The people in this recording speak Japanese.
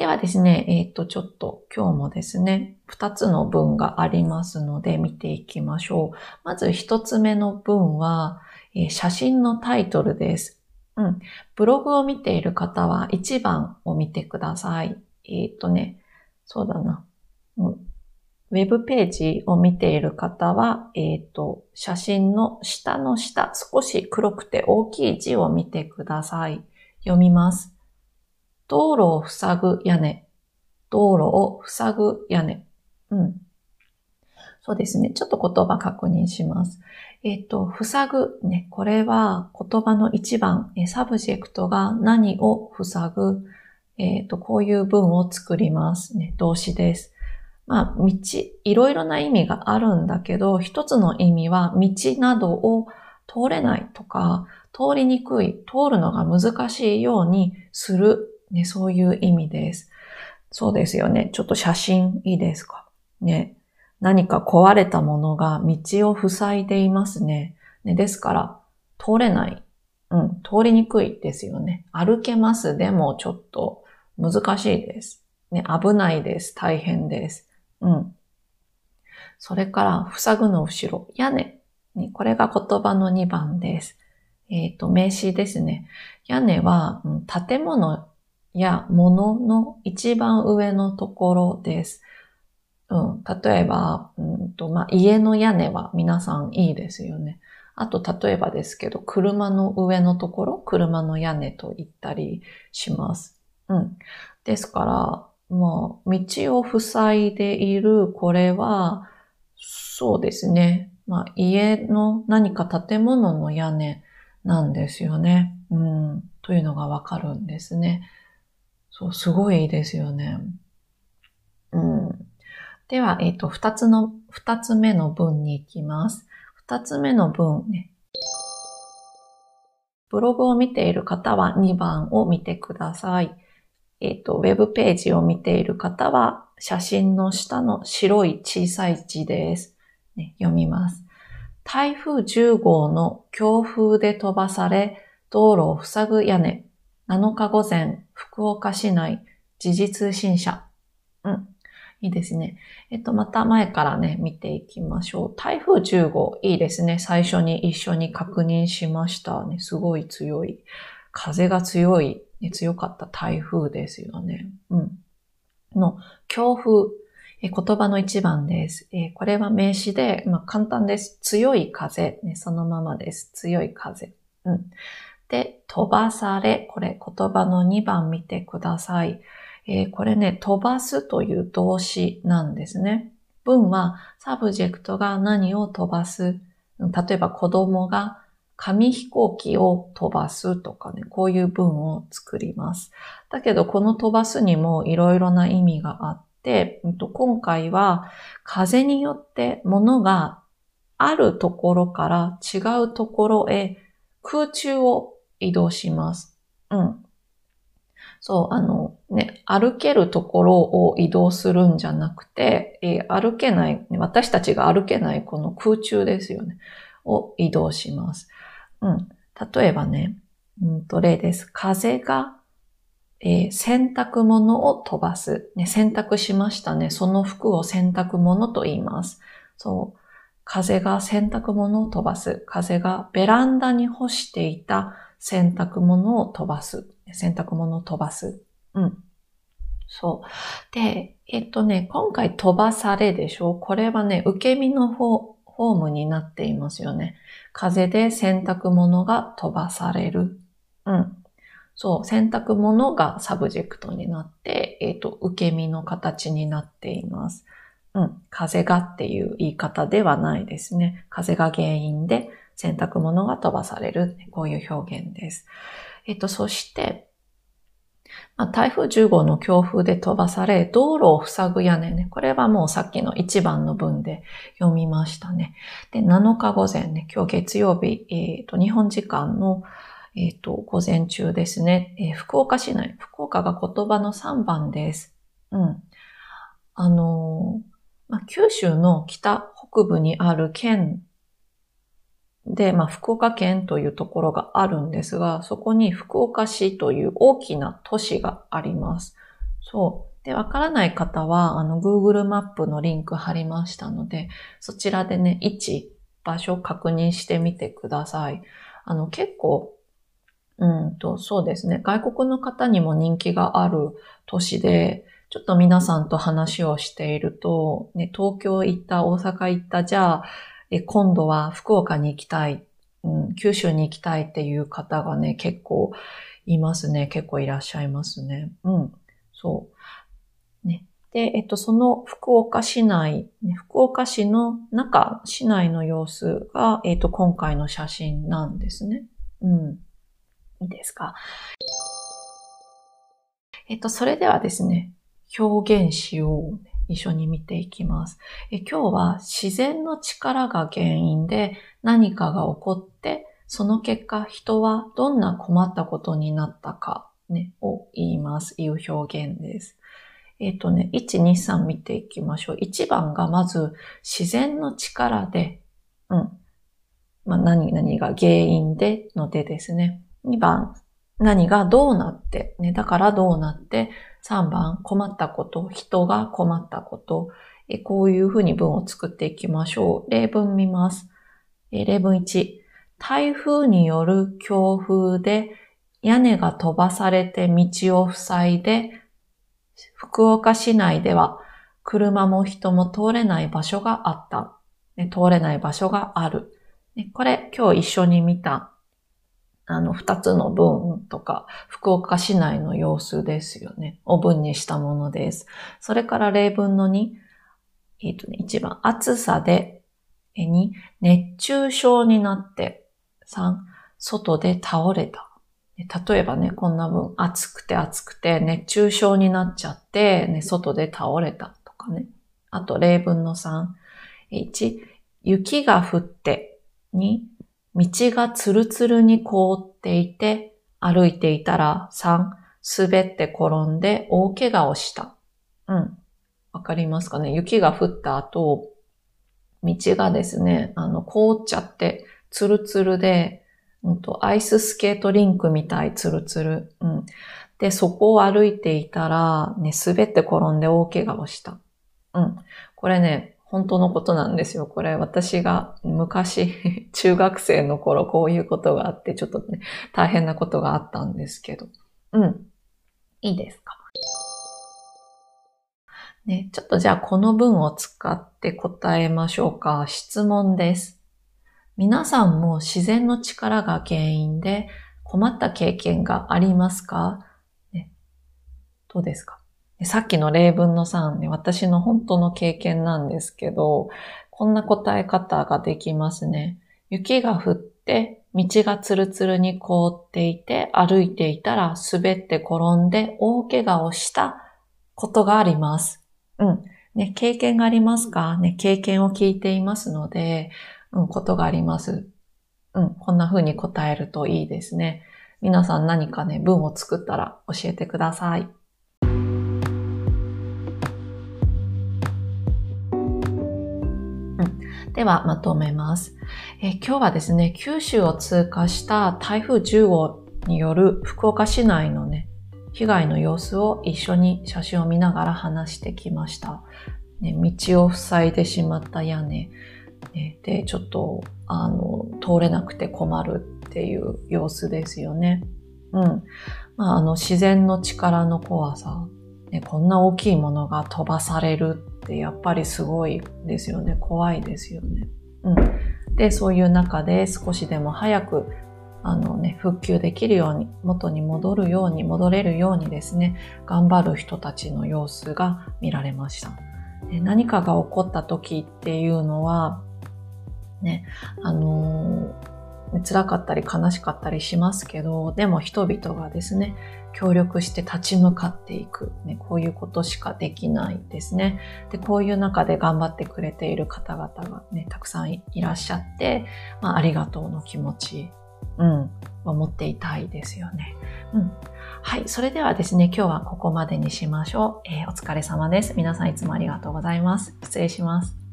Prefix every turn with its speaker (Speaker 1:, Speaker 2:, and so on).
Speaker 1: ではですね、えっ、と、ちょっと今日もですね、二つの文がありますので見ていきましょう。まず一つ目の文は、えー写真のタイトルです。うん。ブログを見ている方は1番を見てください。えっ、とね、そうだな。うん。ウェブページを見ている方は、えっ、と、写真の下の下、少し黒くて大きい字を見てください。読みます。道路を塞ぐ屋根。道路を塞ぐ屋根。うん。そうですね。ちょっと言葉確認します。えっ、と、塞ぐ。ね。これは言葉の一番、え subject が何を塞ぐ。えっ、と、こういう文を作ります。ね。動詞です。まあ、道、いろいろな意味があるんだけど、一つの意味は道などを通れないとか、通りにくい、通るのが難しいようにする。ね、そういう意味です。そうですよね。ちょっと写真いいですか？ね。何か壊れたものが道を塞いでいますね。ねですから、通れない。うん、通りにくいですよね。歩けます。でもちょっと難しいです。ね、危ないです。大変です。うん。それから、塞ぐの後ろ、屋根。ね、これが言葉の2番です。えっ、と、名詞ですね。屋根は、うん建物や物の一番上のところです。うん、例えば、うんとまあ、家の屋根は皆さんいいですよね。あと、例えばですけど、車の上のところ、車の屋根と言ったりします。うん。ですから、まあ、道を塞いでいる、これは、そうですね。まあ、家の何か建物の屋根なんですよね。うん。というのがわかるんですね。そう、すごいいいですよね。うん。では、えっ、と、二つの、二つ目の文に行きます。二つ目の文ね。ブログを見ている方は2番を見てください。えっ、と、ウェブページを見ている方は、写真の下の白い小さい字です。ね、読みます。台風10号の強風で飛ばされ、道路を塞ぐ屋根。7日午前、福岡市内、時事通信社。うん。いいですね。えっと、また前からね、見ていきましょう。台風10号、いいですね。最初に一緒に確認しましたね。すごい強い。風が強い、ね、強かった台風ですよね。うん。の、強風。え言葉の一番です。えこれは名詞で、まあ、簡単です。強い風、ね。そのままです。強い風。うん。で、飛ばされ。これ言葉の2番見てください。えーこれね、飛ばすという動詞なんですね。文は subject が何を飛ばす？例えば子供が紙飛行機を飛ばすとかね、こういう文を作ります。だけど、この飛ばすにもいろいろな意味があって、今回は風によって物があるところから違うところへ空中を移動します。うん。そう、あのね、歩けるところを移動するんじゃなくて、えー歩けない、私たちが歩けないこの空中ですよね。を移動します。うん。例えばね、うんと例です。風が、えー洗濯物を飛ばす。ね、洗濯しましたね。その服を洗濯物と言います。そう。風が洗濯物を飛ばす。風がベランダに干していた洗濯物を飛ばす。洗濯物を飛ばす。うん。そう。で、えっとね、今回飛ばされでしょ？うこれはね、受け身のフォフォームになっていますよね。風で洗濯物が飛ばされる。うん。そう、洗濯物が subject になって、えっ、と、受け身の形になっています。うん。風がっていう言い方ではないですね。風が原因で洗濯物が飛ばされる。こういう表現です。えっ、と、そして、まあ、台風10号の強風で飛ばされ、道路を塞ぐ屋根ね。これはもうさっきの1番の文で読みましたね。で、7日午前ね、今日月曜日、えっ、と、日本時間の、えっ、と、午前中ですね、えー福岡市内、福岡が言葉の3番です。うん。あのまあ、九州の北北部にある県で、まあ、福岡県というところがあるんですが、そこに福岡市という大きな都市があります。そう。で、わからない方は、あの、Google マップのリンク貼りましたので、そちらでね、位置、場所を確認してみてください。あの、結構、うんと、そうですね。外国の方にも人気がある都市で、ちょっと皆さんと話をしていると、ね、東京行った、大阪行った、じゃあ、え今度は福岡に行きたい、うん、九州に行きたいっていう方がね、結構いますね。結構いらっしゃいますね。うん。そう。ね。で、えっと、その福岡市内、福岡市の中、市内の様子が、えっと、今回の写真なんですね。うん。いいですか？えっと、それではですね、表現しよう、一緒に見ていきます。え今日は自然の力が原因で何かが起こって、その結果人はどんな困ったことになったか、ね、を言います。いう表現です。えっ、ー、とね、1、2、3見ていきましょう。1番がまず自然の力で、うん。まあ、何々が原因でのでですね。2番、何がどうなって、ね、だからどうなって、3番、困ったこと、人が困ったこと、えこういうふうに文を作っていきましょう。例文見ます。え例文1、台風による強風で屋根が飛ばされて道を塞いで、福岡市内では車も人も通れない場所があった。ね、通れない場所がある。ね、これ今日一緒に見たあの、二つの文とか、福岡市内の様子ですよね。を文にしたものです。それから例文の2、えっ、ー、とね、一番、暑さで、2、熱中症になって、3、外で倒れた。例えばね、こんな文、暑くて暑くて熱中症になっちゃって、ね、外で倒れたとかね。あと、例文の3、1、雪が降って、2、道がツルツルに凍っていて、歩いていたら3、滑って転んで大怪我をした。うん。わかりますかね？雪が降った後、道がですね、あの、凍っちゃって、ツルツルで、うんと、アイススケートリンクみたい、ツルツル。うん。で、そこを歩いていたら、ね、滑って転んで大怪我をした。うん。これね、本当のことなんですよ。これ私が昔、中学生の頃こういうことがあって、ちょっとね、大変なことがあったんですけど。うん。いいですか？ね、ちょっとじゃあこの文を使って答えましょうか。質問です。皆さんも自然の力が原因で困った経験がありますか、ね、どうですか？さっきの例文の3ね、私の本当の経験なんですけど、こんな答え方ができますね。雪が降って、道がツルツルに凍っていて、歩いていたら滑って転んで大怪我をしたことがあります。うん。ね、経験がありますか？ね、経験を聞いていますので、うん、ことがあります。うん、こんな風に答えるといいですね。皆さん何かね、文を作ったら教えてください。では、まとめます、え今日はですね、九州を通過した台風10号による福岡市内のね、被害の様子を一緒に写真を見ながら話してきました。ね、道を塞いでしまった屋根、ね、で、ちょっと、あの、通れなくて困るっていう様子ですよね。うん。まあ、あの、自然の力の怖さ、ね、こんな大きいものが飛ばされるってやっぱりすごいですよね。怖いですよね。うん。で、そういう中で少しでも早くあのね、復旧できるように、元に戻るように、戻れるようにですね、頑張る人たちの様子が見られました。何かが起こった時っていうのは、ね、あのー、辛かったり悲しかったりしますけど、でも人々がですね、協力して立ち向かっていく、ね、こういうことしかできないですね。で、こういう中で頑張ってくれている方々がね、たくさんいらっしゃって、まあ、ありがとうの気持ち、うん、を持っていたいですよね。うん。はい。それではですね、今日はここまでにしましょう。えー、お疲れ様です。皆さんいつもありがとうございます。失礼します。